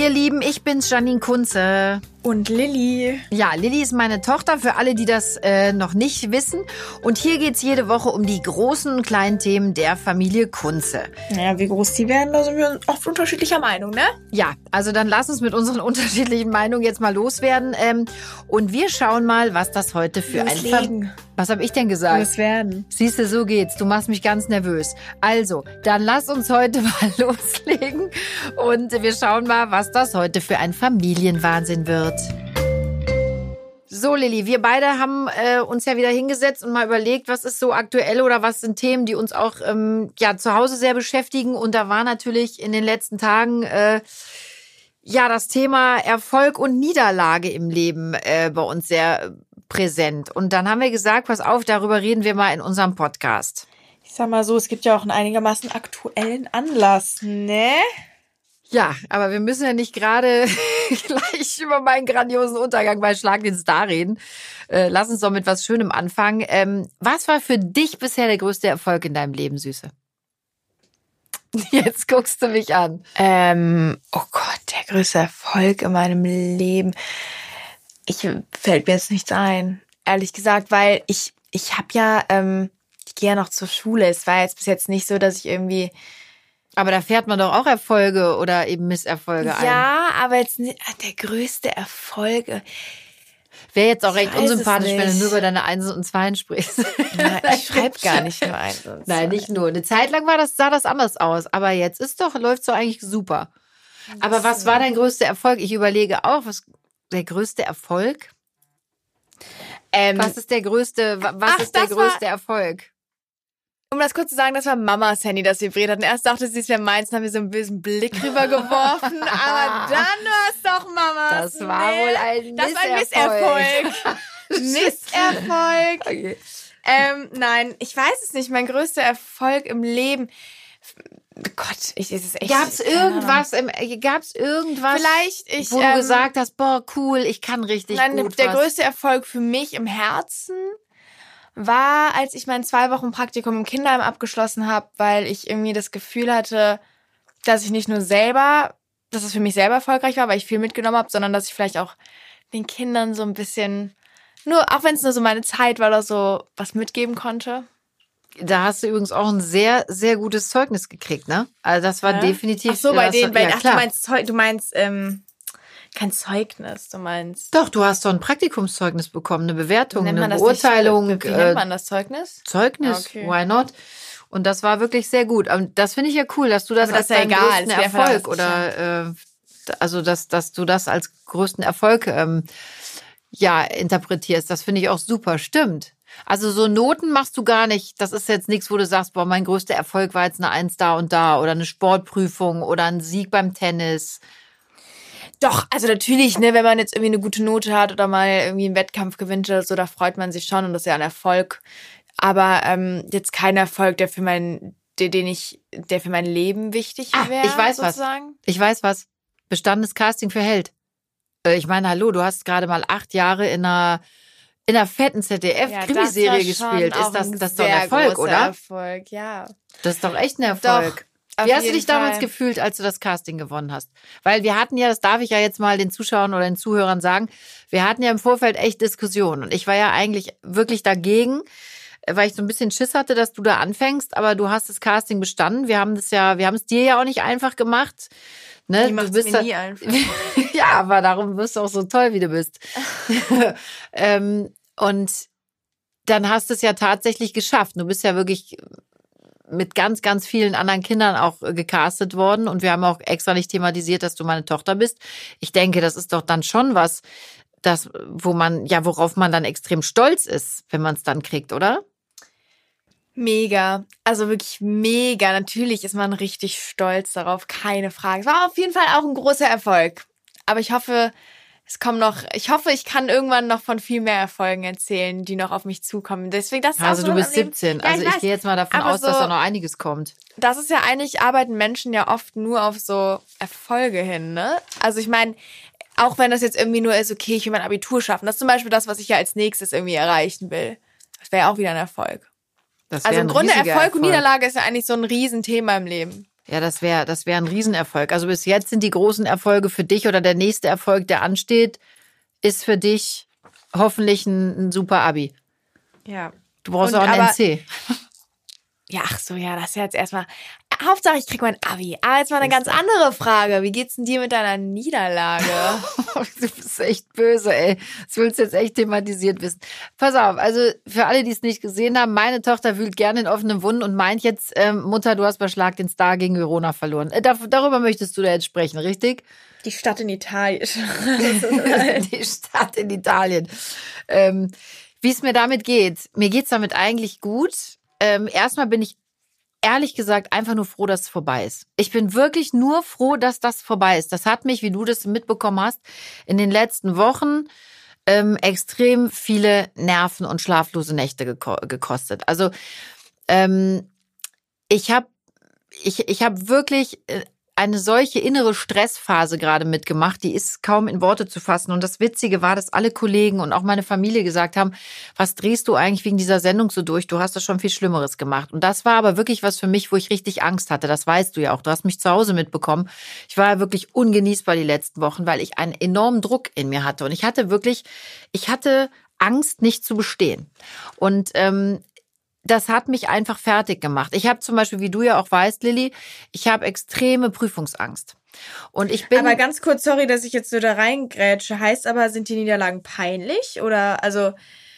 ihr Lieben, ich bin's, Janine Kunze. Und Lilly. Ja, Lilly ist meine Tochter, für alle, die das äh, noch nicht wissen. Und hier geht's jede Woche um die großen und kleinen Themen der Familie Kunze. Naja, wie groß die werden, da sind wir oft unterschiedlicher Meinung, ne? Ja, also dann lass uns mit unseren unterschiedlichen Meinungen jetzt mal loswerden. Ähm, und wir schauen mal, was das heute für Loslegen. ein... Ver was habe ich denn gesagt? Loswerden. Siehst du, so geht's. Du machst mich ganz nervös. Also, dann lass uns heute mal loslegen und wir schauen mal, was das heute für ein Familienwahnsinn wird. So, Lilly, wir beide haben äh, uns ja wieder hingesetzt und mal überlegt, was ist so aktuell oder was sind Themen, die uns auch ähm, ja zu Hause sehr beschäftigen. Und da war natürlich in den letzten Tagen äh, ja das Thema Erfolg und Niederlage im Leben äh, bei uns sehr präsent. Und dann haben wir gesagt, pass auf, darüber reden wir mal in unserem Podcast. Ich sag mal so, es gibt ja auch einen einigermaßen aktuellen Anlass, ne? Ja, aber wir müssen ja nicht gerade gleich über meinen grandiosen Untergang bei Schlag den Star reden. Äh, lass uns doch mit was Schönem anfangen. Ähm, was war für dich bisher der größte Erfolg in deinem Leben, Süße? Jetzt guckst du mich an. Ähm, oh Gott, der größte Erfolg in meinem Leben. Ich fällt mir jetzt nichts ein, ehrlich gesagt, weil ich ich habe ja ähm, ich gehe ja noch zur Schule. Es war jetzt bis jetzt nicht so, dass ich irgendwie Aber da fährt man doch auch Erfolge oder eben Misserfolge ein. ja, aber jetzt nicht ah, der größte Erfolg. äh, Wäre jetzt auch Ich recht unsympathisch, wenn du nur über deine Einsen und Zweien sprichst. Na, ich schreibe gar nicht nur ein. sonst- Nein, nicht nur. Eine Zeit lang war das, sah das anders aus. Aber jetzt ist doch, läuft so eigentlich super. Aber was war dein größter Erfolg? Ich überlege auch, was der größte Erfolg? Ähm, Was ist der größte, wa- was Ach, ist der das war- größte Erfolg? Um das kurz zu sagen, das war Mamas Handy, das vibriert hat. Und erst dachte sie, es wäre meins, dann haben wir so einen bösen Blick rübergeworfen. aber dann war es doch Mamas. Das war wohl ein Das war ein Misserfolg. Misserfolg. Misserfolg. Okay. Ähm, nein, ich weiß es nicht. Mein größter Erfolg im Leben. Gott, ich ist es echt. Gab's irgendwas, im, gab's irgendwas, Vielleicht ich. wo du ähm, gesagt hast, boah, cool, ich kann richtig Nein, gut der was. größte Erfolg für mich im Herzen war, als ich mein zwei Wochen Praktikum im Kinderheim abgeschlossen habe, weil ich irgendwie das Gefühl hatte, dass ich nicht nur selber, dass es für mich selber erfolgreich war, weil ich viel mitgenommen habe, sondern dass ich vielleicht auch den Kindern so ein bisschen, nur auch wenn es nur so meine Zeit war oder so, was mitgeben konnte. Da hast du übrigens auch ein sehr, sehr gutes Zeugnis gekriegt, ne? Also das war Ja? definitiv. Ach so, bei denen, war- bei, ja, ach, du meinst, du meinst, ähm, kein Zeugnis, du meinst. Doch, du hast doch ein Praktikumszeugnis bekommen, eine Bewertung, Nennt eine nicht- Beurteilung, Wie äh, nennt man das Zeugnis? Zeugnis, Ah, okay. why not? Und das war wirklich sehr gut. Und das finde ich ja cool, dass du das als das ist ja egal, größten Erfolg oder äh, also dass, dass du das als größten Erfolg ähm, ja interpretierst. Das finde ich auch super. Stimmt. Also so Noten machst du gar nicht. Das ist jetzt nichts, wo du sagst, boah, mein größter Erfolg war jetzt eine Eins da und da oder eine Sportprüfung oder ein Sieg beim Tennis. Doch, also natürlich, ne, wenn man jetzt irgendwie eine gute Note hat oder mal irgendwie einen Wettkampf gewinnt oder so, da freut man sich schon und das ist ja ein Erfolg. Aber ähm, jetzt kein Erfolg, der für mein, der, den ich, der für mein Leben wichtig Ah, wäre. ich weiß was. sozusagen. Ich weiß was. Bestandenes Casting für Held. Äh, Ich meine, hallo, du hast gerade mal acht Jahre in einer, in einer fetten Ja, ZDF-Krimiserie schon gespielt. Ist das, ein das ist doch ein Erfolg, oder? Erfolg, ja. Das ist doch echt ein Erfolg. Auf Wie hast du dich damals Fall. gefühlt, als du das Casting gewonnen hast? Weil wir hatten ja, das darf ich ja jetzt mal den Zuschauern oder den Zuhörern sagen, wir hatten ja im Vorfeld echt Diskussionen. Und ich war ja eigentlich wirklich dagegen, weil ich so ein bisschen Schiss hatte, dass du da anfängst, aber du hast das Casting bestanden. Wir haben das ja, wir haben es dir ja auch nicht einfach gemacht. Ne? Die du bist mir da- nie einfach. ja, aber darum wirst du auch so toll, wie du bist. ähm, und dann hast du es ja tatsächlich geschafft. Du bist ja wirklich mit ganz, ganz vielen anderen Kindern auch äh, gecastet worden und wir haben auch extra nicht thematisiert, dass du meine Tochter bist. Ich denke, das ist doch dann schon was, das, wo man, ja, worauf man dann extrem stolz ist, wenn man es dann kriegt, oder? Mega. Also wirklich mega. Natürlich ist man richtig stolz darauf, keine Frage. Es war auf jeden Fall auch ein großer Erfolg. Aber ich hoffe, es kommen noch, ich hoffe, ich kann irgendwann noch von viel mehr Erfolgen erzählen, die noch auf mich zukommen. Deswegen, das ist Also auch du bist im Leben- 17. Ja, also ich, weiß. gehe jetzt mal davon aus, dass so- da noch einiges kommt. Das ist ja eigentlich, arbeiten Menschen ja oft nur auf so Erfolge hin, ne? Also ich meine, auch wenn das jetzt irgendwie nur ist, okay, ich will mein Abitur schaffen. Das ist zum Beispiel das, was ich ja als nächstes irgendwie erreichen will. Das wäre ja auch wieder ein Erfolg. Also im Grunde riesiger Erfolg und Niederlage ist ja eigentlich so ein Riesenthema im Leben. Ja, das wäre das wäre ein Riesenerfolg. Also bis jetzt sind die großen Erfolge für dich oder der nächste Erfolg, der ansteht, ist für dich hoffentlich ein, ein super Abi. Ja. Du brauchst Und auch ein NC. Ja, ach so, ja, das ist ja jetzt erstmal. Hauptsache, ich krieg mein Abi. Aber jetzt mal eine ganz andere Frage. Wie geht's denn dir mit deiner Niederlage? Du bist echt böse, ey. Das willst du jetzt echt thematisiert wissen. Pass auf, also für alle, die es nicht gesehen haben, meine Tochter wühlt gerne in offenen Wunden und meint jetzt, ähm, Mutter, du hast bei Schlag den Star gegen Verona verloren. Äh, da, darüber möchtest du da jetzt sprechen, richtig? Die Stadt in Italien. die Stadt in Italien. Ähm, Wie es mir damit geht. Mir geht's damit eigentlich gut. Ähm, erstmal bin ich ehrlich gesagt einfach nur froh, dass es vorbei ist. Ich bin wirklich nur froh, dass das vorbei ist. Das hat mich, wie du das mitbekommen hast, in den letzten Wochen ähm, extrem viele Nerven und schlaflose Nächte geko gekostet. Also ähm, ich habe ich, ich hab wirklich äh, eine solche innere Stressphase gerade mitgemacht, die ist kaum in Worte zu fassen. Und das Witzige war, dass alle Kollegen und auch meine Familie gesagt haben, was drehst du eigentlich wegen dieser Sendung so durch? Du hast das schon viel Schlimmeres gemacht. Und das war aber wirklich was für mich, wo ich richtig Angst hatte. Das weißt du ja auch. Du hast mich zu Hause mitbekommen. Ich war ja wirklich ungenießbar die letzten Wochen, weil ich einen enormen Druck in mir hatte. Und ich hatte wirklich, ich hatte Angst, nicht zu bestehen. Und ähm, das hat mich einfach fertig gemacht. Ich habe zum Beispiel, wie du ja auch weißt, Lilly, ich habe extreme Prüfungsangst. Und ich bin. Aber ganz kurz, sorry, dass ich jetzt so da reingrätsche. Heißt aber, sind die Niederlagen peinlich? Oder also.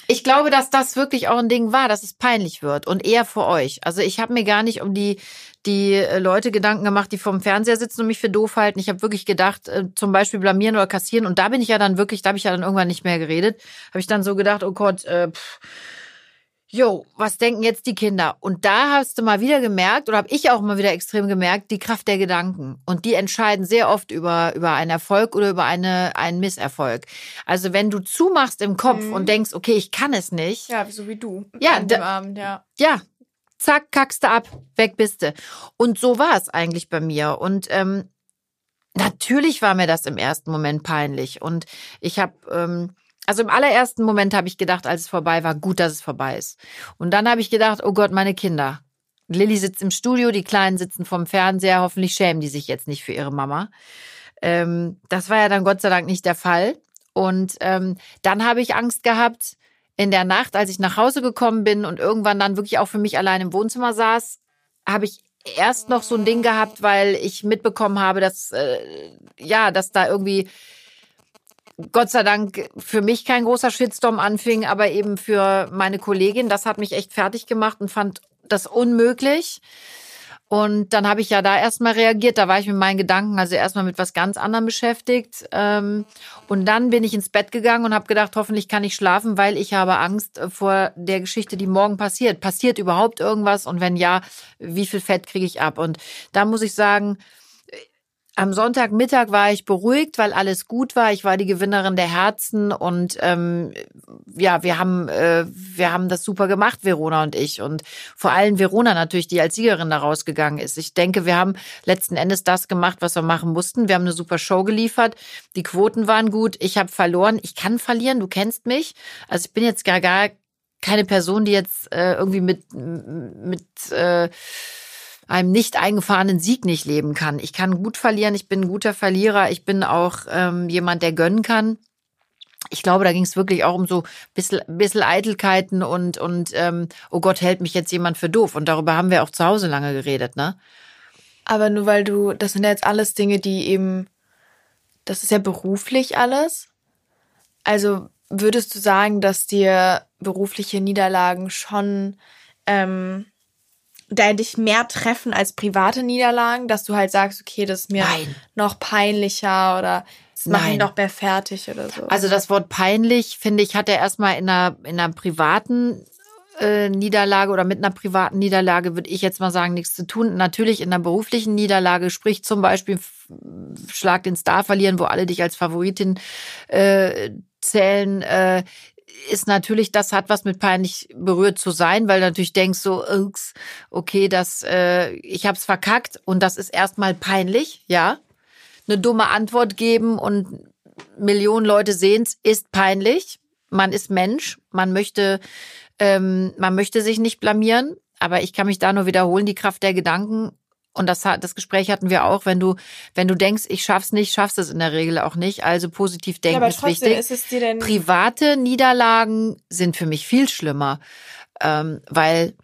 Ich glaube, dass das wirklich auch ein Ding war, dass es peinlich wird und eher für euch. Also ich habe mir gar nicht um die die äh, Leute Gedanken gemacht, die vorm Fernseher sitzen und mich für doof halten. Ich habe wirklich gedacht, äh, zum Beispiel blamieren oder kassieren. Und da bin ich ja dann wirklich, da habe ich ja dann irgendwann nicht mehr geredet. Habe ich dann so gedacht, oh Gott, äh, pff, Jo, was denken jetzt die Kinder? Und da hast du mal wieder gemerkt, oder habe ich auch mal wieder extrem gemerkt, die Kraft der Gedanken. Und die entscheiden sehr oft über, über einen Erfolg oder über eine, einen Misserfolg. Also wenn du zumachst im Kopf Mhm. und denkst, okay, ich kann es nicht, Ja, so wie du. Ja, an dem Abend, ja. ja, zack, kackst du ab, weg bist du. Und so war es eigentlich bei mir. Und ähm, natürlich war mir das im ersten Moment peinlich. Und ich habe, ähm, also im allerersten Moment habe ich gedacht, als es vorbei war, gut, dass es vorbei ist. Und dann habe ich gedacht, oh Gott, meine Kinder. Lilly sitzt im Studio, die Kleinen sitzen vom Fernseher, hoffentlich schämen die sich jetzt nicht für ihre Mama. Ähm, das war ja dann Gott sei Dank nicht der Fall. Und ähm, dann habe ich Angst gehabt, in der Nacht, als ich nach Hause gekommen bin und irgendwann dann wirklich auch für mich allein im Wohnzimmer saß, habe ich erst noch so ein Ding gehabt, weil ich mitbekommen habe, dass äh, ja, dass da irgendwie Gott sei Dank für mich kein großer Shitstorm anfing, aber eben für meine Kollegin, das hat mich echt fertig gemacht und fand das unmöglich. Und dann habe ich ja da erstmal reagiert, da war ich mit meinen Gedanken also erstmal mit was ganz anderem beschäftigt. Ähm, und dann bin ich ins Bett gegangen und habe gedacht, hoffentlich kann ich schlafen, weil ich habe Angst vor der Geschichte, die morgen passiert. Passiert überhaupt irgendwas? Und wenn ja, wie viel Fett kriege ich ab? Und da muss ich sagen, am Sonntagmittag war ich beruhigt, weil alles gut war. Ich war die Gewinnerin der Herzen und ähm, ja, wir haben äh, wir haben das super gemacht, Verona und ich und vor allem Verona natürlich, die als Siegerin da rausgegangen ist. Ich denke, wir haben letzten Endes das gemacht, was wir machen mussten. Wir haben eine super Show geliefert. Die Quoten waren gut. Ich habe verloren. Ich kann verlieren. Du kennst mich. Also ich bin jetzt gar gar keine Person, die jetzt äh, irgendwie mit mit äh, einem nicht eingefahrenen Sieg nicht leben kann. Ich kann gut verlieren, ich bin ein guter Verlierer, ich bin auch ähm, jemand, der gönnen kann. Ich glaube, da ging es wirklich auch um so bisschen, bisschen Eitelkeiten und, und ähm, oh Gott, hält mich jetzt jemand für doof. Und darüber haben wir auch zu Hause lange geredet, ne? Aber nur weil du, das sind ja jetzt alles Dinge, die eben, das ist ja beruflich alles. Also würdest du sagen, dass dir berufliche Niederlagen schon ähm, da dich mehr treffen als private Niederlagen, dass du halt sagst, okay, das ist mir Nein. noch peinlicher oder es macht mich noch mehr fertig oder so. Also das Wort peinlich, finde ich, hat er erstmal in einer, in einer privaten äh, Niederlage oder mit einer privaten Niederlage, würde ich jetzt mal sagen, nichts zu tun. Natürlich in einer beruflichen Niederlage, sprich zum Beispiel Schlag den Star verlieren, wo alle dich als Favoritin äh, zählen, äh, ist natürlich, das hat was mit peinlich berührt zu sein, weil du natürlich denkst so, okay, das, äh, ich hab's verkackt und das ist erstmal peinlich, ja. Eine dumme Antwort geben und Millionen Leute sehen's, ist peinlich. Man ist Mensch, man möchte, ähm, man möchte sich nicht blamieren, aber ich kann mich da nur wiederholen, die Kraft der Gedanken und das, das Gespräch hatten wir auch, wenn du, wenn du denkst, ich schaff's nicht, schaffst es in der Regel auch nicht. Also positiv denken ja, aber ist wichtig. Ist es dir denn Private Niederlagen sind für mich viel schlimmer, ähm, weil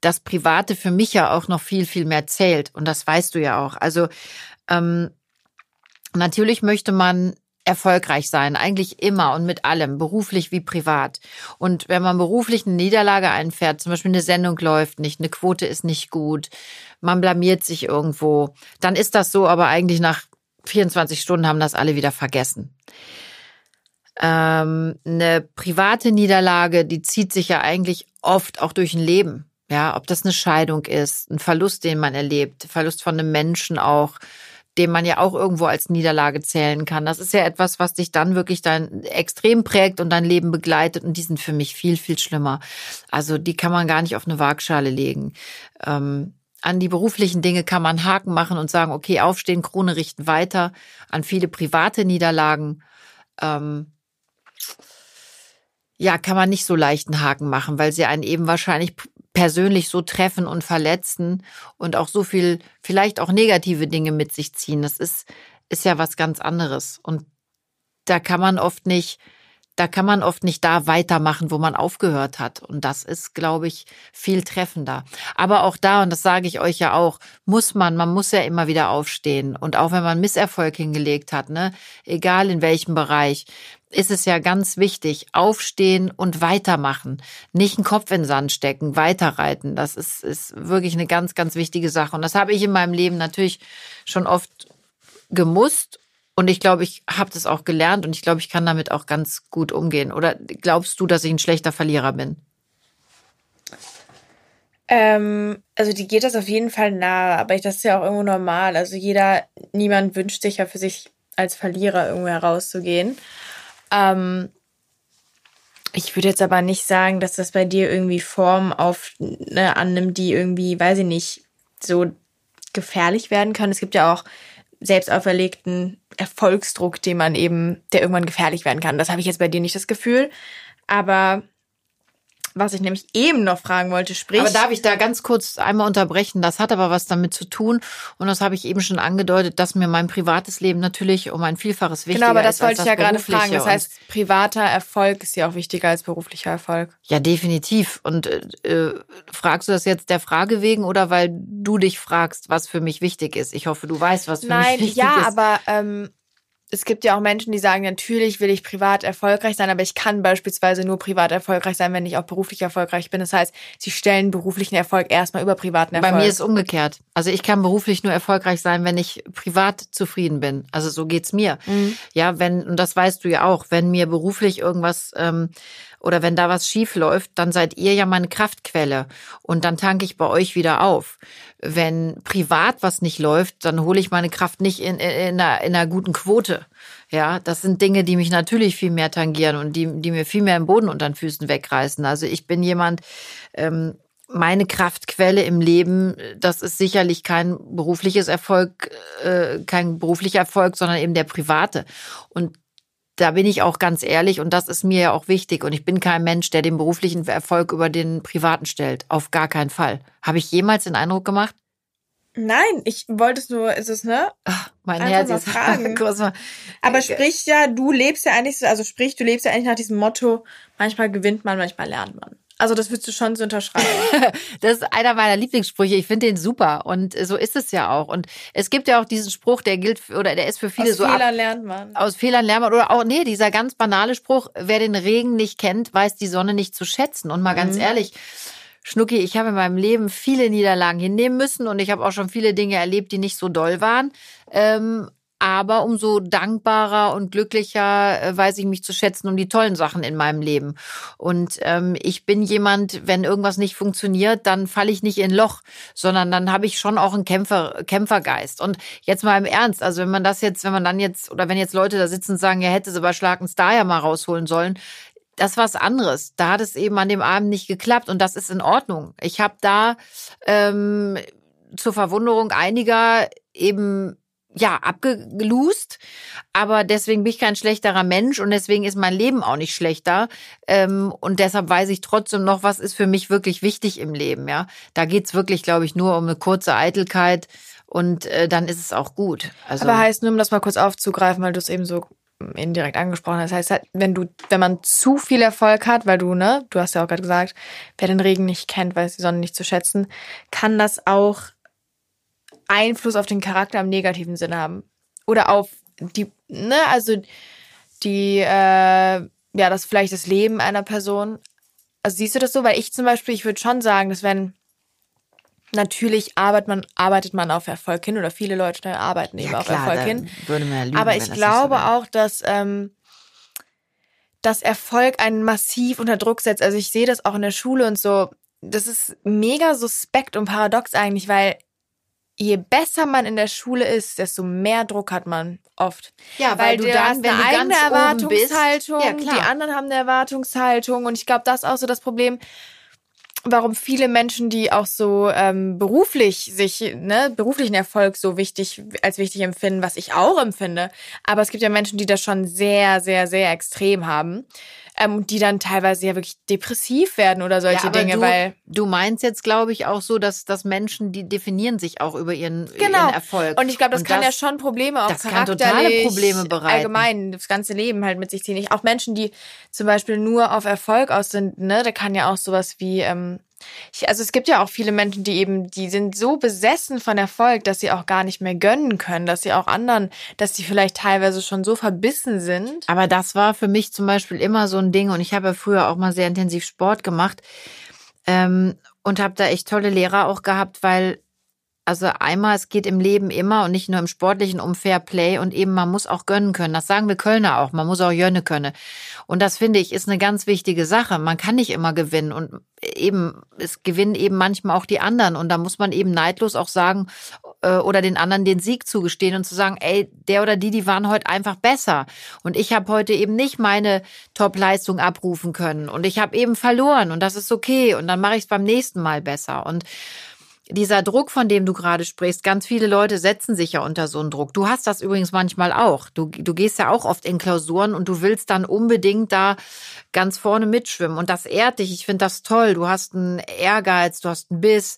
das Private für mich ja auch noch viel, viel mehr zählt. Und das weißt du ja auch. Also ähm, natürlich möchte man erfolgreich sein, eigentlich immer und mit allem, beruflich wie privat. Und wenn man beruflich eine Niederlage einfährt, zum Beispiel eine Sendung läuft nicht, eine Quote ist nicht gut, man blamiert sich irgendwo, dann ist das so, aber eigentlich nach 24 Stunden haben das alle wieder vergessen. Ähm, eine private Niederlage, die zieht sich ja eigentlich oft auch durch ein Leben. Ja, ob das eine Scheidung ist, ein Verlust, den man erlebt, Verlust von einem Menschen auch, dem man ja auch irgendwo als Niederlage zählen kann. Das ist ja etwas, was dich dann wirklich dein extrem prägt und dein Leben begleitet. Und die sind für mich viel, viel schlimmer. Also die kann man gar nicht auf eine Waagschale legen. Ähm, an die beruflichen Dinge kann man Haken machen und sagen, okay, aufstehen, Krone richten weiter. An viele private Niederlagen, ähm, ja, kann man nicht so leichten Haken machen, weil sie einen eben wahrscheinlich persönlich so treffen und verletzen und auch so viel, vielleicht auch negative Dinge mit sich ziehen. Das ist, ist ja was ganz anderes. Und da kann man oft nicht, da kann man oft nicht da weitermachen, wo man aufgehört hat. Und das ist, glaube ich, viel treffender. Aber auch da, und das sage ich euch ja auch, muss man, man muss ja immer wieder aufstehen. Und auch wenn man Misserfolg hingelegt hat, ne, egal in welchem Bereich, ist es ja ganz wichtig, aufstehen und weitermachen. Nicht einen Kopf in den Sand stecken, weiterreiten. Das ist, ist wirklich eine ganz, ganz wichtige Sache. Und das habe ich in meinem Leben natürlich schon oft gemusst. Und ich glaube, ich habe das auch gelernt und ich glaube, ich kann damit auch ganz gut umgehen. Oder glaubst du, dass ich ein schlechter Verlierer bin? Ähm, also die geht das auf jeden Fall nahe, aber das ist ja auch irgendwo normal. Also jeder, niemand wünscht sich ja für sich als Verlierer irgendwo herauszugehen. Ähm, ich würde jetzt aber nicht sagen, dass das bei dir irgendwie Form auf ne, annimmt, die irgendwie, weiß ich nicht, so gefährlich werden kann. Es gibt ja auch selbst auferlegten Erfolgsdruck, den man eben, der irgendwann gefährlich werden kann. Das habe ich jetzt bei dir nicht das Gefühl. Aber was ich nämlich eben noch fragen wollte, sprich. Aber darf ich da ganz kurz einmal unterbrechen? Das hat aber was damit zu tun. Und das habe ich eben schon angedeutet, dass mir mein privates Leben natürlich um ein Vielfaches wichtiger ist. Genau, aber das wollte ich ja gerade fragen. Das heißt, privater Erfolg ist ja auch wichtiger als beruflicher Erfolg. Ja, definitiv. Und äh, fragst du das jetzt der Frage wegen oder weil du dich fragst, was für mich wichtig ist? Ich hoffe, du weißt, was für Nein, mich wichtig ja, ist. Nein, ja, aber ähm, es gibt ja auch Menschen, die sagen, natürlich will ich privat erfolgreich sein, aber ich kann beispielsweise nur privat erfolgreich sein, wenn ich auch beruflich erfolgreich bin. Das heißt, sie stellen beruflichen Erfolg erstmal über privaten Erfolg. Bei mir ist es umgekehrt. Also ich kann beruflich nur erfolgreich sein, wenn ich privat zufrieden bin. Also so geht's mir. Mhm. Ja, wenn, und das weißt du ja auch, wenn mir beruflich irgendwas ähm, oder wenn da was schief läuft, dann seid ihr ja meine Kraftquelle und dann tanke ich bei euch wieder auf. Wenn privat was nicht läuft, dann hole ich meine Kraft nicht in, in, in, einer, in einer guten Quote. Ja, das sind Dinge, die mich natürlich viel mehr tangieren und die, die mir viel mehr im Boden unter den Füßen wegreißen. Also ich bin jemand, ähm, meine Kraftquelle im Leben, das ist sicherlich kein berufliches Erfolg, äh, kein beruflicher Erfolg, sondern eben der private. Und da bin ich auch ganz ehrlich und das ist mir ja auch wichtig. Und ich bin kein Mensch, der den beruflichen Erfolg über den privaten stellt. Auf gar keinen Fall. Habe ich jemals den Eindruck gemacht? Nein, ich wollte es nur, ist es, ne? Ach, mein Herz ist fragen. mal. Aber sprich ja, du lebst ja eigentlich so, also sprich, du lebst ja eigentlich nach diesem Motto, manchmal gewinnt man, manchmal lernt man. Also das würdest du schon so unterschreiben. das ist einer meiner Lieblingssprüche. Ich finde den super und so ist es ja auch. Und es gibt ja auch diesen Spruch, der gilt oder der ist für viele aus so. Aus Fehlern lernt man. Aus Fehlern lernt man oder auch nee, dieser ganz banale Spruch: Wer den Regen nicht kennt, weiß die Sonne nicht zu schätzen. Und mal mhm. ganz ehrlich. Schnucki, ich habe in meinem Leben viele Niederlagen hinnehmen müssen und ich habe auch schon viele Dinge erlebt, die nicht so doll waren. Ähm, aber umso dankbarer und glücklicher äh, weiß ich mich zu schätzen um die tollen Sachen in meinem Leben. Und ähm, ich bin jemand, wenn irgendwas nicht funktioniert, dann falle ich nicht in Loch, sondern dann habe ich schon auch einen Kämpfer, Kämpfergeist. Und jetzt mal im Ernst, also wenn man das jetzt, wenn man dann jetzt, oder wenn jetzt Leute da sitzen und sagen, ja, hätte sie bei Schlag Star ja mal rausholen sollen, das war was anderes. Da hat es eben an dem Abend nicht geklappt und das ist in Ordnung. Ich habe da ähm, zur Verwunderung einiger eben ja, abgelust, aber deswegen bin ich kein schlechterer Mensch und deswegen ist mein Leben auch nicht schlechter. Ähm, und deshalb weiß ich trotzdem noch, was ist für mich wirklich wichtig im Leben, ja. Da geht's wirklich, glaube ich, nur um eine kurze Eitelkeit Und äh, dann ist es auch gut. Also, Aber heißt nur, um das mal kurz aufzugreifen, weil du es eben so indirekt angesprochen hast, heißt halt, wenn du, wenn man zu viel Erfolg hat, weil du, ne, du hast ja auch gerade gesagt, wer den Regen nicht kennt, weiß die Sonne nicht zu schätzen, kann das auch Einfluss auf den Charakter im negativen Sinne haben. Oder auf die, ne, also die, äh, ja, das vielleicht das Leben einer Person. Also siehst du das so? Weil ich zum Beispiel, ich würde schon sagen, dass wenn natürlich arbeitet man, arbeitet man auf Erfolg hin oder viele Leute arbeiten eben ja, auf klar, Erfolg hin. Ja lügen, Aber ich glaube so auch, dass, ähm, dass Erfolg einen massiv unter Druck setzt. Also ich sehe das auch in der Schule und so. Das ist mega suspekt und paradox eigentlich, weil je besser man in der Schule ist, desto mehr Druck hat man oft. Ja, Weil, du dann, wenn eine eigene Erwartungshaltung, ja, die anderen haben eine Erwartungshaltung und ich glaube, das ist auch so das Problem, warum viele Menschen, die auch so ähm, beruflich sich, ne, beruflichen Erfolg so wichtig als wichtig empfinden, was ich auch empfinde. Aber es gibt ja Menschen, die das schon sehr, sehr, sehr extrem haben. Ähm, und die dann teilweise ja wirklich depressiv werden oder solche ja, Dinge, du, weil. du meinst jetzt, glaube ich, auch so, dass, dass Menschen, die definieren sich auch über ihren, Genau. ihren Erfolg. Und ich glaube, das Und kann ja schon Probleme auch das kann totale charakterlich, Probleme bereiten. allgemein das ganze Leben halt mit sich ziehen. Ich, auch Menschen, die zum Beispiel nur auf Erfolg aus sind, ne, da kann ja auch sowas wie, ähm, ich, also es gibt ja auch viele Menschen, die eben, die sind so besessen von Erfolg, dass sie auch gar nicht mehr gönnen können, dass sie auch anderen, dass die vielleicht teilweise schon so verbissen sind. Aber das war für mich zum Beispiel immer so ein Ding und ich habe ja früher auch mal sehr intensiv Sport gemacht ähm, und habe da echt tolle Lehrer auch gehabt, weil also einmal, es geht im Leben immer und nicht nur im sportlichen um Fair Play und eben man muss auch gönnen können. Das sagen wir Kölner auch. Man muss auch jönne können. Und das finde ich ist eine ganz wichtige Sache. Man kann nicht immer gewinnen und eben, es gewinnen eben manchmal auch die anderen und da muss man eben neidlos auch sagen äh, oder den anderen den Sieg zugestehen und zu sagen, ey, der oder die, die waren heute einfach besser und ich habe heute eben nicht meine Top-Leistung abrufen können und ich habe eben verloren und das ist okay und dann mache ich es beim nächsten Mal besser und dieser Druck, von dem du gerade sprichst, ganz viele Leute setzen sich ja unter so einen Druck. Du hast das übrigens manchmal auch. Du, du gehst ja auch oft in Klausuren und du willst dann unbedingt da ganz vorne mitschwimmen. Und das ehrt dich. Ich finde das toll. Du hast einen Ehrgeiz, du hast einen Biss.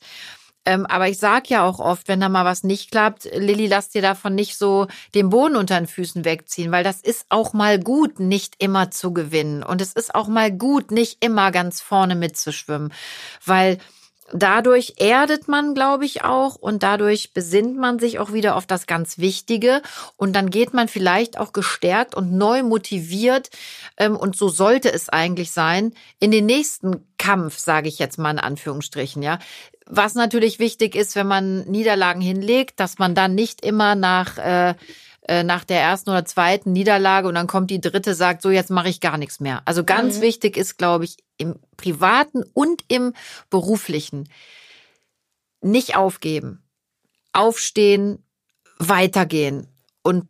Ähm, aber ich sag ja auch oft, wenn da mal was nicht klappt, Lilly, lass dir davon nicht so den Boden unter den Füßen wegziehen, weil das ist auch mal gut, nicht immer zu gewinnen. Und es ist auch mal gut, nicht immer ganz vorne mitzuschwimmen, weil dadurch erdet man, glaube ich, auch und dadurch besinnt man sich auch wieder auf das ganz Wichtige und dann geht man vielleicht auch gestärkt und neu motiviert ähm, und so sollte es eigentlich sein in den nächsten Kampf, sage ich jetzt mal in Anführungsstrichen, ja. Was natürlich wichtig ist, wenn man Niederlagen hinlegt, dass man dann nicht immer nach äh, äh, nach der ersten oder zweiten Niederlage und dann kommt die dritte, sagt, so jetzt mache ich gar nichts mehr. Also ganz Mhm. wichtig ist, glaube ich, im privaten und im beruflichen nicht aufgeben, aufstehen, weitergehen und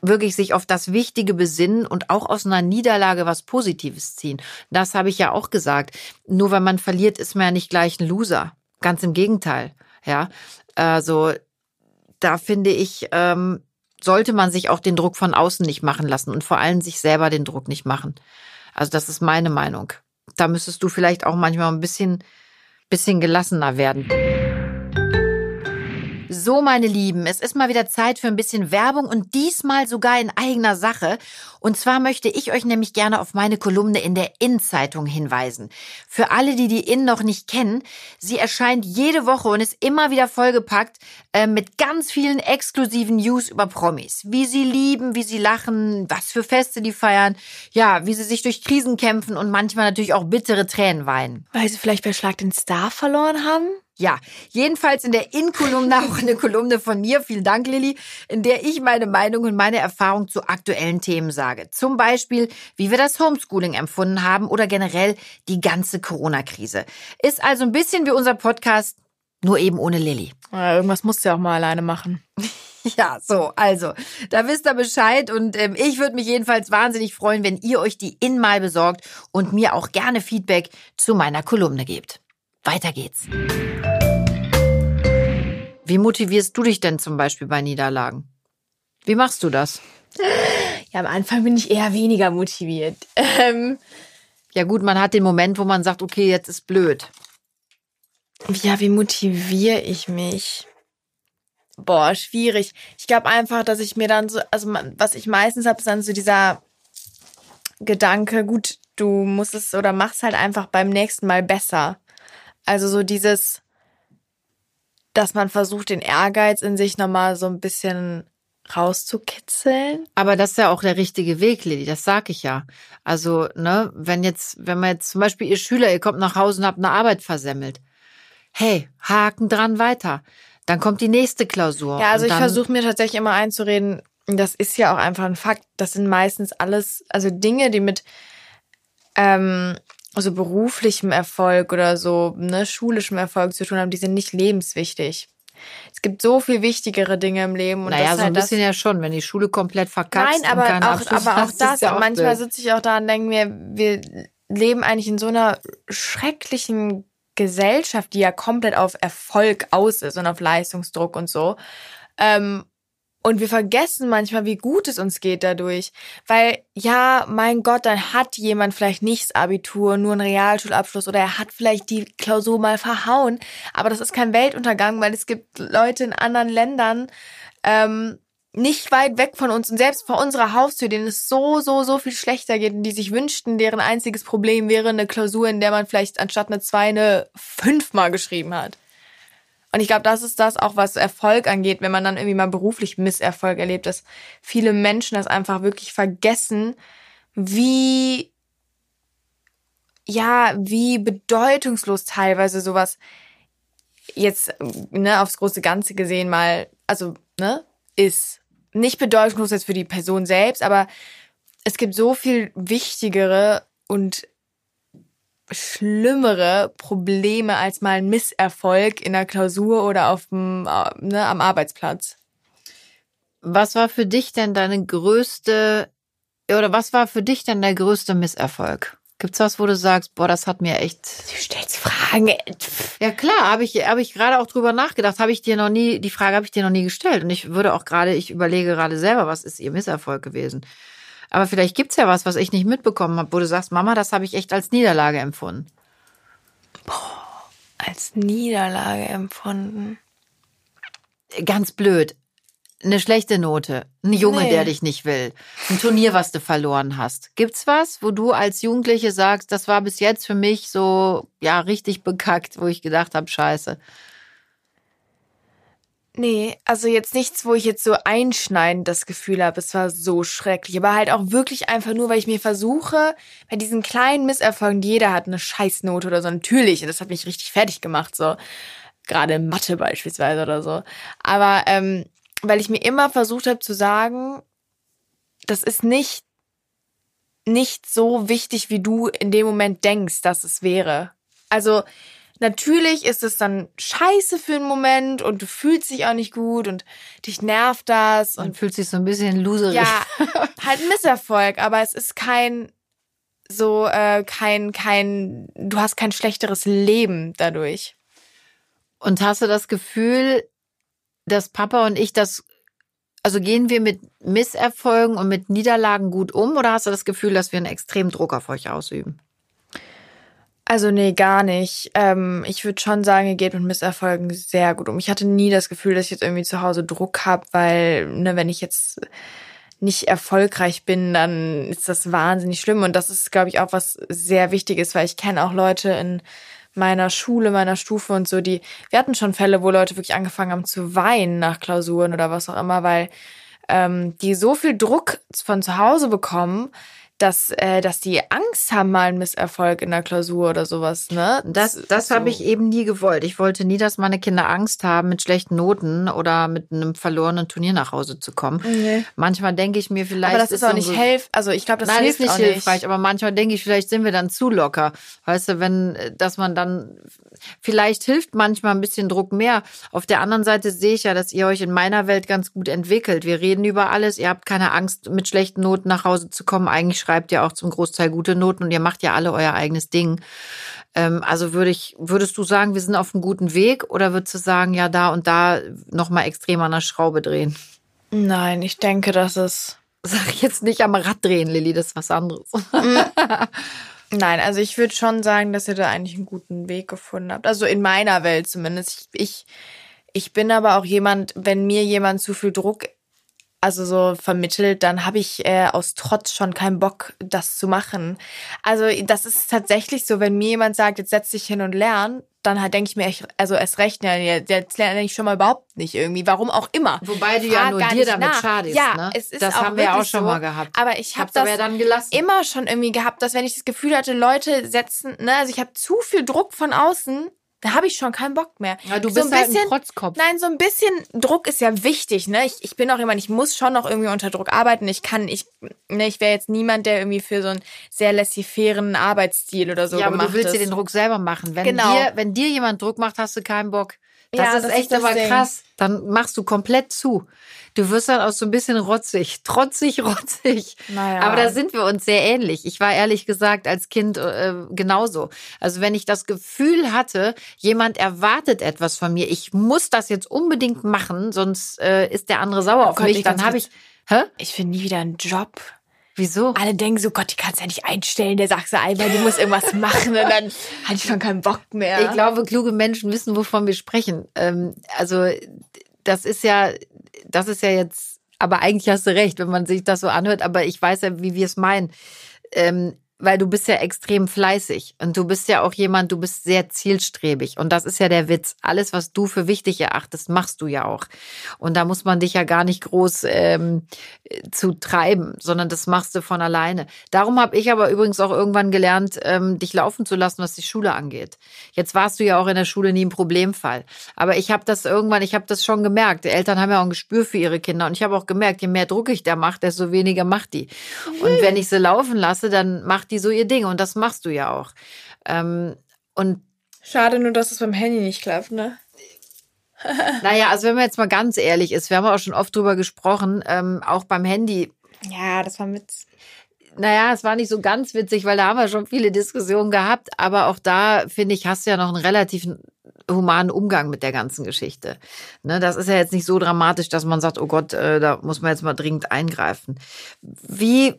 wirklich sich auf das Wichtige besinnen und auch aus einer Niederlage was Positives ziehen. Das habe ich ja auch gesagt. Nur wenn man verliert, ist man ja nicht gleich ein Loser. Ganz im Gegenteil. Ja, also da finde ich, ähm, sollte man sich auch den Druck von außen nicht machen lassen und vor allem sich selber den Druck nicht machen. Also das ist meine Meinung. Da müsstest du vielleicht auch manchmal ein bisschen, bisschen gelassener werden. So, meine Lieben, es ist mal wieder Zeit für ein bisschen Werbung und diesmal sogar in eigener Sache. Und zwar möchte ich euch nämlich gerne auf meine Kolumne in der In-Zeitung hinweisen. Für alle, die die In noch nicht kennen, sie erscheint jede Woche und ist immer wieder vollgepackt äh, mit ganz vielen exklusiven News über Promis. Wie sie lieben, wie sie lachen, was für Feste die feiern, ja, wie sie sich durch Krisen kämpfen und manchmal natürlich auch bittere Tränen weinen. Weil sie vielleicht bei Schlag den Star verloren haben? Ja, jedenfalls in der In-Kolumne auch eine Kolumne von mir, vielen Dank Lilly, in der ich meine Meinung und meine Erfahrung zu aktuellen Themen sage. Zum Beispiel, wie wir das Homeschooling empfunden haben oder generell die ganze Corona-Krise. Ist also ein bisschen wie unser Podcast, nur eben ohne Lilly. Ja, irgendwas musst du ja auch mal alleine machen. Ja, so, also, da wisst ihr Bescheid und ähm, ich würde mich jedenfalls wahnsinnig freuen, wenn ihr euch die In mal besorgt und mir auch gerne Feedback zu meiner Kolumne gebt. Weiter geht's. Wie motivierst du dich denn zum Beispiel bei Niederlagen? Wie machst du das? Ja, am Anfang bin ich eher weniger motiviert. Ähm, Ja gut, man hat den Moment, wo man sagt, okay, jetzt ist blöd. ja, wie motiviere ich mich? boah, schwierig. Ich glaube einfach, dass ich mir dann so, also was ich meistens habe, ist dann so dieser Gedanke, gut, du musst es oder machst halt einfach beim nächsten Mal besser. Also so dieses, dass man versucht, den Ehrgeiz in sich nochmal so ein bisschen rauszukitzeln. Aber das ist ja auch der richtige Weg, Lilly, das sag ich ja. Also, ne, wenn jetzt, wenn man jetzt zum Beispiel ihr Schüler, ihr kommt nach Hause und habt eine Arbeit versemmelt. Hey, Haken dran weiter. Dann kommt die nächste Klausur. Ja, also ich versuche mir tatsächlich immer einzureden, das ist ja auch einfach ein Fakt. Das sind meistens alles, also Dinge, die mit ähm, so beruflichem Erfolg oder so ne, schulischem Erfolg zu tun haben, die sind nicht lebenswichtig. Es gibt so viel wichtigere Dinge im Leben. Und naja, so ein bisschen ja schon, wenn die Schule komplett verkackt Nein, aber auch, aber auch das. Ja auch manchmal sitze ich auch da und denke mir, wir leben eigentlich in so einer schrecklichen Gesellschaft, die ja komplett auf Erfolg aus ist und auf Leistungsdruck und so. Ähm, und wir vergessen manchmal, wie gut es uns geht dadurch. Weil, ja, mein Gott, dann hat jemand vielleicht nicht das Abitur, nur einen Realschulabschluss oder er hat vielleicht die Klausur mal verhauen. Aber das ist kein Weltuntergang, weil es gibt Leute in anderen Ländern, ähm, nicht weit weg von uns und selbst vor unserer Haustür, denen es so, so, so viel schlechter geht und die sich wünschten, deren einziges Problem wäre eine Klausur, in der man vielleicht anstatt eine zwei eine fünfmal geschrieben hat. Und ich glaube, das ist das auch, was Erfolg angeht, wenn man dann irgendwie mal beruflich Misserfolg erlebt, dass viele Menschen das einfach wirklich vergessen, wie, ja, wie bedeutungslos teilweise sowas jetzt, ne, aufs große Ganze gesehen mal, also, ne, ist. Nicht bedeutungslos jetzt für die Person selbst, aber es gibt so viel wichtigere und schlimmere Probleme als mal ein Misserfolg in der Klausur oder auf dem, ne, am Arbeitsplatz. Was war für dich denn deine größte, oder was war für dich denn der größte Misserfolg? Gibt's was, wo du sagst, boah, das hat mir echt. Du stellst Fragen. Ja klar, habe ich, habe ich gerade auch drüber nachgedacht. Habe ich dir noch nie, die Frage habe ich dir noch nie gestellt. Und ich würde auch gerade, ich überlege gerade selber, was ist ihr Misserfolg gewesen? Aber vielleicht gibt's ja was, was ich nicht mitbekommen habe, wo du sagst, Mama, das habe ich echt als Niederlage empfunden. Boah, als Niederlage empfunden. Ganz blöd. Eine schlechte Note, ein Junge, nee. der dich nicht will, ein Turnier, was du verloren hast. Gibt's was, wo du als Jugendliche sagst, das war bis jetzt für mich so ja richtig bekackt, wo ich gedacht habe, scheiße. Nee, also jetzt nichts, wo ich jetzt so einschneidend das Gefühl habe, es war so schrecklich. Aber halt auch wirklich einfach nur, weil ich mir versuche, bei diesen kleinen Misserfolgen, jeder hat eine Scheißnote oder so, natürlich. Das hat mich richtig fertig gemacht, so. Gerade Mathe beispielsweise oder so. Aber ähm, weil ich mir immer versucht habe zu sagen, das ist nicht, nicht so wichtig, wie du in dem Moment denkst, dass es wäre. Also Natürlich ist es dann scheiße für einen Moment und du fühlst dich auch nicht gut und dich nervt das. Und, und fühlt sich so ein bisschen loserig. Ja, halt ein Misserfolg, aber es ist kein so äh, kein kein du hast kein schlechteres Leben dadurch. Und hast du das Gefühl, dass Papa und ich das also gehen wir mit Misserfolgen und mit Niederlagen gut um oder hast du das Gefühl, dass wir einen extremen Druck auf euch ausüben? Also nee, gar nicht. Ähm, ich würde schon sagen, ihr geht mit Misserfolgen sehr gut um. Ich hatte nie das Gefühl, dass ich jetzt irgendwie zu Hause Druck habe, weil, ne, wenn ich jetzt nicht erfolgreich bin, dann ist das wahnsinnig schlimm. Und das ist, glaube ich, auch was sehr Wichtiges, weil ich kenne auch Leute in meiner Schule, meiner Stufe und so, die, wir hatten schon Fälle, wo Leute wirklich angefangen haben zu weinen nach Klausuren oder was auch immer, weil ähm, die so viel Druck von zu Hause bekommen, dass, äh, dass die Angst haben, mal einen Misserfolg in der Klausur oder sowas, ne? Das, das, das so. habe ich eben nie gewollt. Ich wollte nie, dass meine Kinder Angst haben, mit schlechten Noten oder mit einem verlorenen Turnier nach Hause zu kommen. Nee. Manchmal denke ich mir vielleicht. Aber das ist, ist auch nicht so, helf, also ich glaube, das nein, hilft ist nicht auch hilfreich, nicht. aber manchmal denke ich, vielleicht sind wir dann zu locker. Weißt du, wenn, dass man dann, vielleicht hilft manchmal ein bisschen Druck mehr. Auf der anderen Seite sehe ich ja, dass ihr euch in meiner Welt ganz gut entwickelt. Wir reden über alles. Ihr habt keine Angst, mit schlechten Noten nach Hause zu kommen. Eigentlich schreibt ihr auch zum Großteil gute Noten und ihr macht ja alle euer eigenes Ding. Ähm, also würde ich, würdest du sagen, wir sind auf einem guten Weg oder würdest du sagen, ja, da und da nochmal extrem an der Schraube drehen? Nein, ich denke, dass es. Sag ich jetzt nicht am Rad drehen, Lilly, das ist was anderes. Nein, also ich würde schon sagen, dass ihr da eigentlich einen guten Weg gefunden habt. Also in meiner Welt zumindest. Ich, ich Ich bin aber auch jemand, wenn mir jemand zu viel Druck also so vermittelt, dann habe ich äh, aus Trotz schon keinen Bock, das zu machen. Also das ist tatsächlich so, wenn mir jemand sagt, jetzt setz dich hin und lern, dann halt denke ich mir, echt, also erst recht, ja, jetzt lerne ich schon mal überhaupt nicht irgendwie, warum auch immer. Wobei du ja nur dir damit nach. schadest. Ja, ne? es ist das auch haben wir auch schon so, mal gehabt. Aber ich habe das gelassen. immer schon irgendwie gehabt, dass wenn ich das Gefühl hatte, Leute setzen, ne, also ich habe zu viel Druck von außen, da habe ich schon keinen Bock mehr. Ja, du so bist ein halt bisschen, ein Trotzkopf. Nein, so ein bisschen Druck ist ja wichtig, ne? Ich, ich bin auch jemand, ich muss schon noch irgendwie unter Druck arbeiten. Ich kann, ich, ne, ich wäre jetzt niemand, der irgendwie für so einen sehr laissez-fairen Arbeitsstil oder so ja, aber gemacht du willst ist. dir den Druck selber machen. Wenn Genau. dir, wenn dir jemand Druck macht, hast du keinen Bock. Das Ja, ist das echt ist das aber Ding. krass. Dann machst du komplett zu. Du wirst dann auch so ein bisschen rotzig, trotzig, rotzig. Naja. Aber da sind wir uns sehr ähnlich. Ich war ehrlich gesagt als Kind äh, genauso. Also wenn ich das Gefühl hatte, jemand erwartet etwas von mir, ich muss das jetzt unbedingt machen, sonst äh, ist der andere sauer auf Gott, mich, ich dann habe ich. Hä? ich finde nie wieder einen Job. Wieso? Alle denken so, Gott, die kannst du ja nicht einstellen. Der sagst du einmal, du musst irgendwas machen und dann hatte ich schon keinen Bock mehr. Ich glaube, kluge Menschen wissen, wovon wir sprechen. Ähm, also das ist ja, das ist ja jetzt, aber eigentlich hast du recht, wenn man sich das so anhört, aber ich weiß ja, wie wir es meinen. Ähm, weil du bist ja extrem fleißig und du bist ja auch jemand, du bist sehr zielstrebig und das ist ja der Witz. Alles, was du für wichtig erachtest, machst du ja auch. Und da muss man dich ja gar nicht groß ähm, zu treiben, sondern das machst du von alleine. Darum habe ich aber übrigens auch irgendwann gelernt, ähm, dich laufen zu lassen, was die Schule angeht. Jetzt warst du ja auch in der Schule nie ein Problemfall, aber ich habe das irgendwann, ich habe das schon gemerkt. Die Eltern haben ja auch ein Gespür für ihre Kinder und ich habe auch gemerkt, je mehr Druck ich da mache, desto weniger macht die. Und wenn ich sie laufen lasse, dann macht die so ihr Ding und das machst du ja auch. Ähm, und Schade nur, dass es beim Handy nicht klappt, ne? naja, also wenn man jetzt mal ganz ehrlich ist, wir haben auch schon oft drüber gesprochen, ähm, auch beim Handy, Ja, das war mit. naja, es war nicht so ganz witzig, weil da haben wir schon viele Diskussionen gehabt, aber auch da, finde ich, hast du ja noch einen relativ humanen Umgang mit der ganzen Geschichte. Ne, das ist ja jetzt nicht so dramatisch, dass man sagt, oh Gott, äh, da muss man jetzt mal dringend eingreifen. Wie,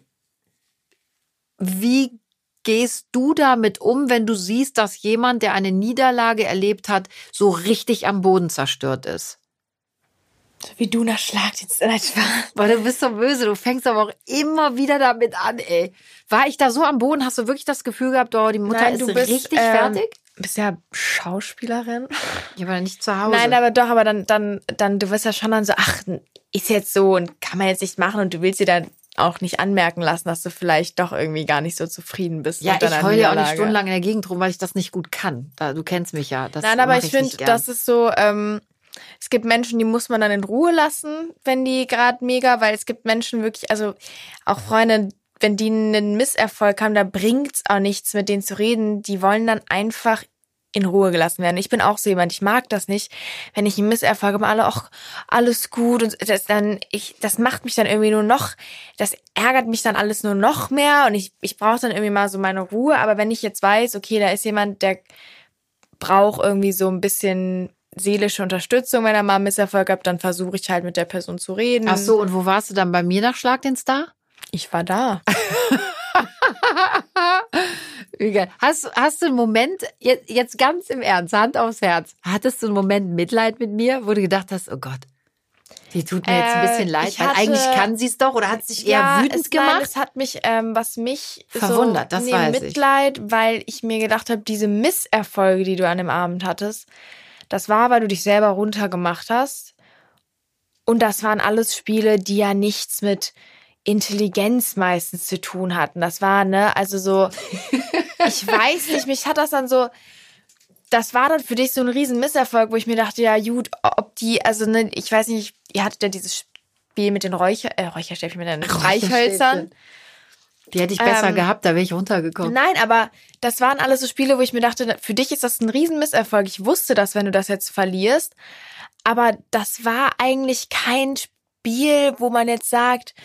wie gehst du damit um, wenn du siehst, dass jemand, der eine Niederlage erlebt hat, so richtig am Boden zerstört ist? So wie du nach Schlagdienst. Nein, Spaß. Boah, du bist so böse, du fängst aber auch immer wieder damit an, ey. War ich da so am Boden? Hast du wirklich das Gefühl gehabt, oh, die Mutter Nein, ist du bist, richtig ähm, fertig? bist ja Schauspielerin. Ja, aber nicht zu Hause. Nein, aber doch, aber dann, dann, dann, du wirst ja schon dann so, ach, ist jetzt so und kann man jetzt nicht machen und du willst dir dann auch nicht anmerken lassen, dass du vielleicht doch irgendwie gar nicht so zufrieden bist. ja, mit deiner ich heule ja auch nicht stundenlang in der Gegend rum, weil ich das nicht gut kann. Du kennst mich ja. Das Nein, aber ich, ich finde, das ist so, ähm, es gibt Menschen, die muss man dann in Ruhe lassen, wenn die gerade mega, weil es gibt Menschen wirklich, also auch Freunde, wenn die einen Misserfolg haben, da bringt's auch nichts, mit denen zu reden. Die wollen dann einfach in Ruhe gelassen werden. Ich bin auch so jemand, ich mag das nicht, wenn ich einen Misserfolg habe, alle, ach, alles gut und das dann, ich, das macht mich dann irgendwie nur noch, das ärgert mich dann alles nur noch mehr und ich, ich brauche dann irgendwie mal so meine Ruhe, aber wenn ich jetzt weiß, okay, da ist jemand, der braucht irgendwie so ein bisschen seelische Unterstützung, wenn er mal einen Misserfolg hat, dann versuche ich halt mit der Person zu reden. Ach so, und wo warst du dann bei mir nach Schlag den Star? Ich war da. Egal. Hast, hast du einen Moment, jetzt, jetzt ganz im Ernst, Hand aufs Herz, hattest du einen Moment Mitleid mit mir, wo du gedacht hast, oh Gott, die tut mir jetzt ein Äh, bisschen leid, ich weil hatte- eigentlich kann sie es doch oder hat sich eher wütend es, gemacht? Nein, es hat mich, ähm, was mich Verwundert, so, das nee, weiß ich. Mitleid, weil ich mir gedacht habe, diese Misserfolge, die du an dem Abend hattest, das war, weil du dich selber runtergemacht hast. Und das waren alles Spiele, die ja nichts mit Intelligenz meistens zu tun hatten. Das war, ne, also so, ich weiß nicht, mich hat das dann so, das war dann für dich so ein riesen Misserfolg, wo ich mir dachte, ja gut, ob die, also ne, ich weiß nicht, ihr hattet ja dieses Spiel mit den Räucher, äh, Räucherstäbchen, mit den Streichhölzern. Die hätte ich besser Ähm, gehabt, da wäre ich runtergekommen. Nein, aber das waren alles so Spiele, wo ich mir dachte, für dich ist das ein riesen Misserfolg. Ich wusste das, wenn du das jetzt verlierst. Aber das war eigentlich kein Spiel, wo man jetzt sagt,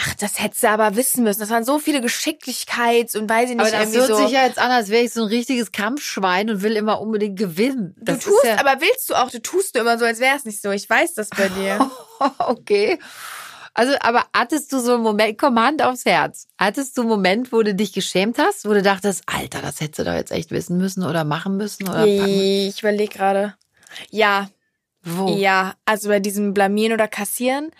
ach, das hättest du aber wissen müssen. Das waren so viele Geschicklichkeits und weiß ich nicht, Aber das hört so. sich ja jetzt an, als wäre ich so ein richtiges Kampfschwein und will immer unbedingt gewinnen. du Das tust, ist ja, aber willst du auch, du tust du immer so, als wäre es nicht so. Ich weiß das bei dir. okay. Also, aber hattest du so einen Moment, komm Hand aufs Herz, hattest du einen Moment, wo du dich geschämt hast, wo du dachtest, Alter, das hättest du doch jetzt echt wissen müssen oder machen müssen oder packen? Ich überlege gerade. Ja, Wo? Ja, also bei diesem Blamieren oder Kassieren,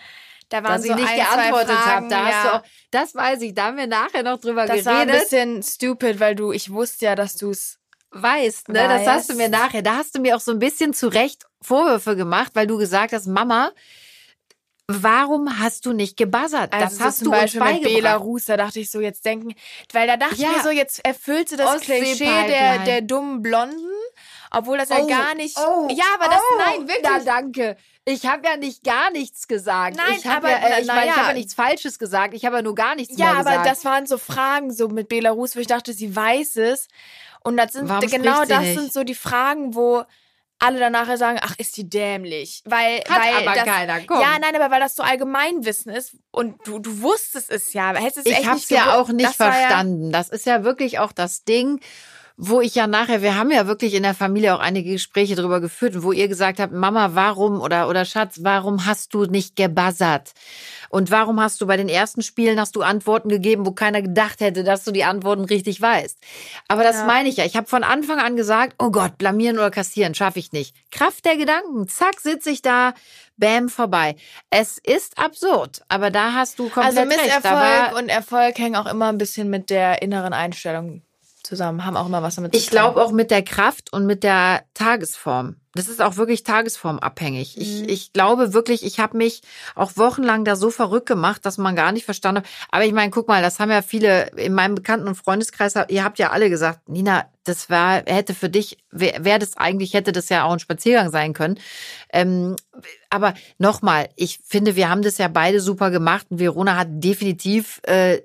da waren Dass so ich nicht ein, geantwortet habe. Fragen, Da hast ja. du auch, das weiß ich, da haben wir nachher noch drüber Das war ein geredet. bisschen stupid, weil du, ich wusste ja, dass du es. weißt, ne? Das hast du mir nachher. Da hast du mir auch so ein bisschen zu Recht Vorwürfe gemacht, weil du gesagt hast, Mama, warum hast du nicht gebuzzert? Also das so hast zum du uns Beispiel mit. Belarus, da dachte ich so jetzt denken, weil da dachte Ja. ich mir so, jetzt erfüllt sie das Ostsee-Pipeline. Klischee der, der dummen Blonden, obwohl das ja Oh, gar nicht. oh, ja, aber das, oh, nein, wirklich. Na, danke. Ich habe ja nicht gar nichts gesagt. Nein, ich habe aber, ja, äh, ich, na meine, ich ja. habe ja nichts Falsches gesagt. Ich habe ja nur gar nichts Ja, mehr aber gesagt. das waren so Fragen so mit Belarus, wo ich dachte, sie weiß es. Und das sind Warum genau das nicht? sind so die Fragen, wo alle danach sagen, ach, ist die dämlich. Weil, Hat weil aber das, keiner, komm. Ja, nein, aber weil das so Allgemeinwissen ist und du, du wusstest es ja. aber Hättest es ich habe es ja auch nicht Das verstanden. Das ist ja wirklich auch das Ding, wo ich ja nachher, wir haben ja wirklich in der Familie auch einige Gespräche drüber geführt, wo ihr gesagt habt, Mama, warum oder oder Schatz, warum hast du nicht gebuzzert? Und warum hast du bei den ersten Spielen hast du Antworten gegeben, wo keiner gedacht hätte, dass du die Antworten richtig weißt? Aber das Ja. meine ich ja. Ich habe von Anfang an gesagt, oh Gott, blamieren oder kassieren schaffe ich nicht. Kraft der Gedanken, zack, sitze ich da, bam, vorbei. Es ist absurd, aber da hast du komplett Also recht. Misserfolg und Erfolg hängen auch immer ein bisschen mit der inneren Einstellung zusammen, haben auch immer was damit zu Ich tun. glaube auch mit der Kraft und mit der Tagesform. Das ist auch wirklich tagesformabhängig. Ich, Mhm. ich glaube wirklich, ich habe mich auch wochenlang da so verrückt gemacht, dass man gar nicht verstanden hat. Aber ich meine, guck mal, das haben ja viele in meinem Bekannten- und Freundeskreis, ihr habt ja alle gesagt, Nina, das war, hätte für dich, wäre wär das eigentlich, hätte das ja auch ein Spaziergang sein können. Ähm, aber nochmal, ich finde, wir haben das ja beide super gemacht und Verona hat definitiv äh,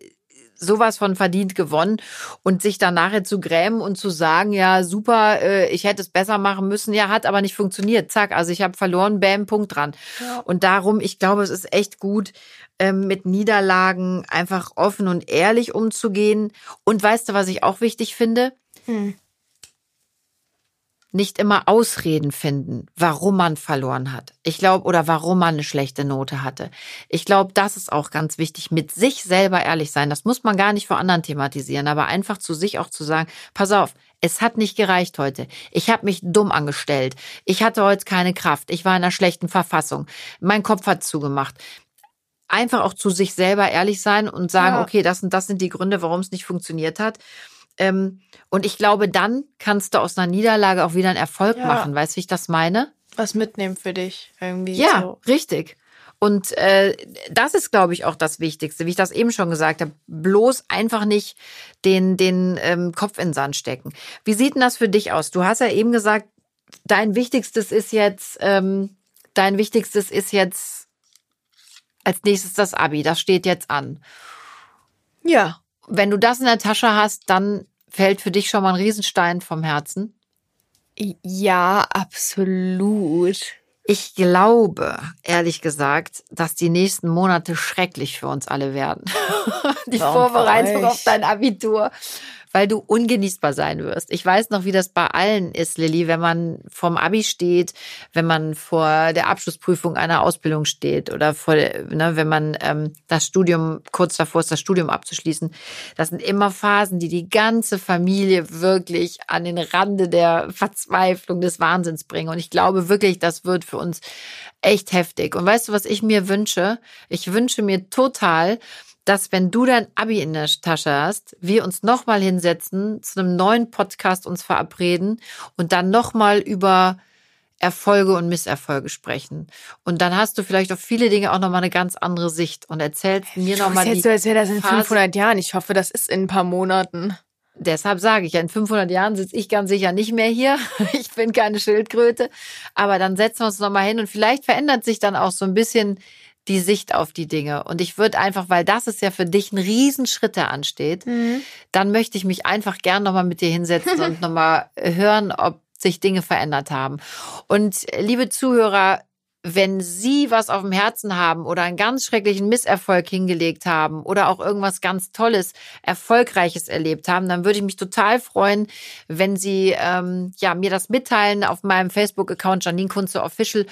sowas von verdient gewonnen und sich dann nachher zu grämen und zu sagen, ja, super, äh, ich hätte es besser machen müssen, ja, hat aber nicht funktioniert. Zack, also ich habe verloren, bam, Punkt dran. Ja. Und darum, ich glaube, es ist echt gut, ähm, mit Niederlagen einfach offen und ehrlich umzugehen. Und weißt du, was ich auch wichtig finde? Hm. Nicht immer Ausreden finden, warum man verloren hat. Ich glaube, oder warum man eine schlechte Note hatte. Ich glaube, das ist auch ganz wichtig, mit sich selber ehrlich sein. Das muss man gar nicht vor anderen thematisieren, aber einfach zu sich auch zu sagen, pass auf, es hat nicht gereicht heute. Ich habe mich dumm angestellt. Ich hatte heute keine Kraft. Ich war in einer schlechten Verfassung. Mein Kopf hat zugemacht. Einfach auch zu sich selber ehrlich sein und sagen, Ja. okay, das und das sind die Gründe, warum es nicht funktioniert hat. Ähm, und ich glaube, dann kannst du aus einer Niederlage auch wieder einen Erfolg Ja. machen. Weißt du, wie ich das meine? Was mitnehmen für dich irgendwie. Ja, So. richtig. Und äh, das ist, glaube ich, auch das Wichtigste, wie ich das eben schon gesagt habe. Bloß einfach nicht den, den ähm, Kopf in den Sand stecken. Wie sieht denn das für dich aus? Du hast ja eben gesagt, dein Wichtigstes ist jetzt, ähm, dein Wichtigstes ist jetzt als nächstes das Abi. Das steht jetzt an. Ja. Wenn du das in der Tasche hast, dann fällt für dich schon mal ein Riesenstein vom Herzen. Ja, absolut. Ich glaube, ehrlich gesagt, dass die nächsten Monate schrecklich für uns alle werden. die Warum Vorbereitung auf dein Abitur, weil du ungenießbar sein wirst. Ich weiß noch, wie das bei allen ist, Lilly, wenn man vorm Abi steht, wenn man vor der Abschlussprüfung einer Ausbildung steht oder vor, ne, wenn man ähm, das Studium kurz davor ist, das Studium abzuschließen. Das sind immer Phasen, die die ganze Familie wirklich an den Rande der Verzweiflung des Wahnsinns bringen. Und ich glaube wirklich, das wird für uns echt heftig. Und weißt du, was ich mir wünsche? Ich wünsche mir total, dass wenn du dein Abi in der Tasche hast, wir uns nochmal hinsetzen, zu einem neuen Podcast uns verabreden und dann nochmal über Erfolge und Misserfolge sprechen. Und dann hast du vielleicht auf viele Dinge auch nochmal eine ganz andere Sicht und erzählst mir nochmal jetzt die so, als wäre das in Phase- 500 Jahren. Ich hoffe, das ist in ein paar Monaten. Deshalb sage ich, ja, in 500 Jahren sitze ich ganz sicher nicht mehr hier. Ich bin keine Schildkröte. Aber dann setzen wir uns nochmal hin und vielleicht verändert sich dann auch so ein bisschen die Sicht auf die Dinge. Und ich würde einfach, weil das ist ja für dich ein Riesenschritt, der ansteht, dann möchte ich mich einfach gern nochmal mit dir hinsetzen und nochmal hören, ob sich Dinge verändert haben. Und äh, liebe Zuhörer, wenn Sie was auf dem Herzen haben oder einen ganz schrecklichen Misserfolg hingelegt haben oder auch irgendwas ganz Tolles, Erfolgreiches erlebt haben, dann würde ich mich total freuen, wenn Sie ähm, ja, mir das mitteilen auf meinem Facebook-Account Janine Kunze Official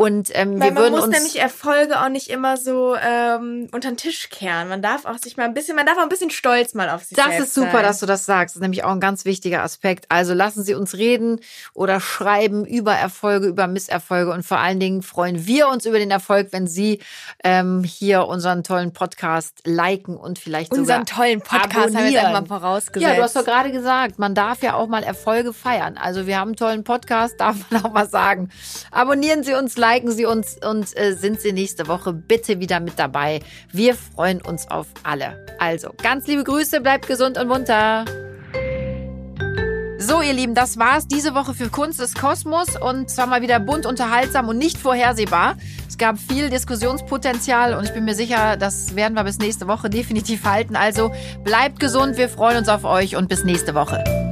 Und ähm, Weil wir man würden muss uns nämlich Erfolge auch nicht immer so ähm, unter den Tisch kehren. Man darf auch sich mal ein bisschen, man darf auch ein bisschen stolz mal auf sich Das selbst ist super, sein. dass du das sagst. Das ist nämlich auch ein ganz wichtiger Aspekt. Also lassen Sie uns reden oder schreiben über Erfolge, über Misserfolge und vor allen Dingen freuen wir uns über den Erfolg, wenn Sie ähm, hier unseren tollen Podcast liken und vielleicht Unseren sogar tollen Podcast haben wir jetzt abonnieren. einmal vorausgesetzt. Ja, du hast doch gerade gesagt, man darf ja auch mal Erfolge feiern. Also wir haben einen tollen Podcast, darf man auch mal sagen. Abonnieren Sie uns, liken Sie uns und äh, sind Sie nächste Woche bitte wieder mit dabei. Wir freuen uns auf alle. Also ganz liebe Grüße, bleibt gesund und munter. So, ihr Lieben, das war's diese Woche für Kunst des Kosmos und zwar mal wieder bunt, unterhaltsam und nicht vorhersehbar. Es gab viel Diskussionspotenzial und ich bin mir sicher, das werden wir bis nächste Woche definitiv halten. Also bleibt gesund, wir freuen uns auf euch und bis nächste Woche.